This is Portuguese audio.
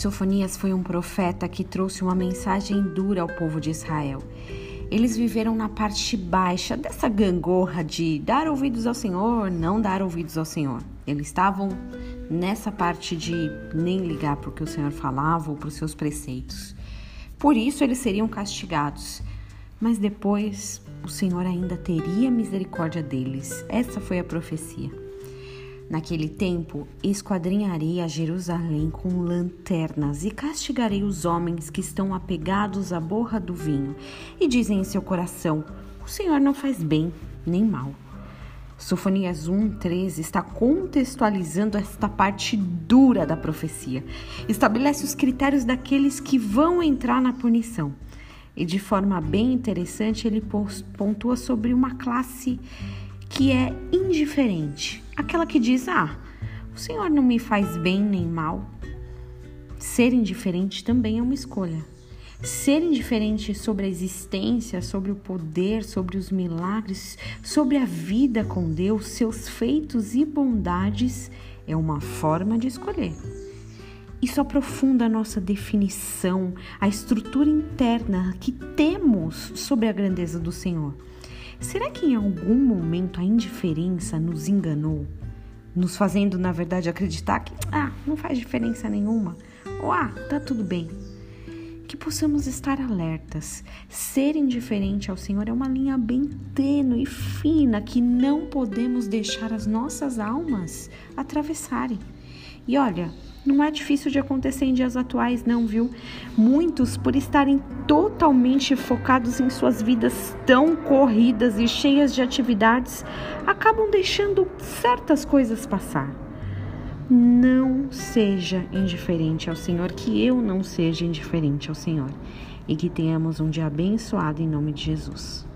Sofonias foi um profeta que trouxe uma mensagem dura ao povo de Israel. Eles viveram na parte baixa dessa gangorra de dar ouvidos ao Senhor, não dar ouvidos ao Senhor. Eles estavam nessa parte de nem ligar para o que o Senhor falava ou para os seus preceitos. Por isso eles seriam castigados. Mas depois o Senhor ainda teria misericórdia deles. Essa foi a profecia. Naquele tempo, esquadrinharei a Jerusalém com lanternas e castigarei os homens que estão apegados à borra do vinho e dizem em seu coração: O Senhor não faz bem nem mal. Sofonias 1:13 está contextualizando esta parte dura da profecia. Estabelece os critérios daqueles que vão entrar na punição. E de forma bem interessante, ele pontua sobre uma classe que é indiferente, aquela que diz: Ah, o Senhor não me faz bem nem mal. Ser indiferente também é uma escolha. Ser indiferente sobre a existência, sobre o poder, sobre os milagres, sobre a vida com Deus, seus feitos e bondades é uma forma de escolher. Isso aprofunda a nossa definição, a estrutura interna que temos sobre a grandeza do Senhor. Será que em algum momento a indiferença nos enganou, nos fazendo, na verdade, acreditar que ah, não faz diferença nenhuma? Ou ah, tá tudo bem. Que possamos estar alertas. Ser indiferente ao Senhor é uma linha bem tênue e fina que não podemos deixar as nossas almas atravessarem. E olha, não é difícil de acontecer em dias atuais, não, viu? Muitos, por estarem totalmente focados em suas vidas tão corridas e cheias de atividades, acabam deixando certas coisas passar. Não seja indiferente ao Senhor, que eu não seja indiferente ao Senhor, e que tenhamos um dia abençoado em nome de Jesus.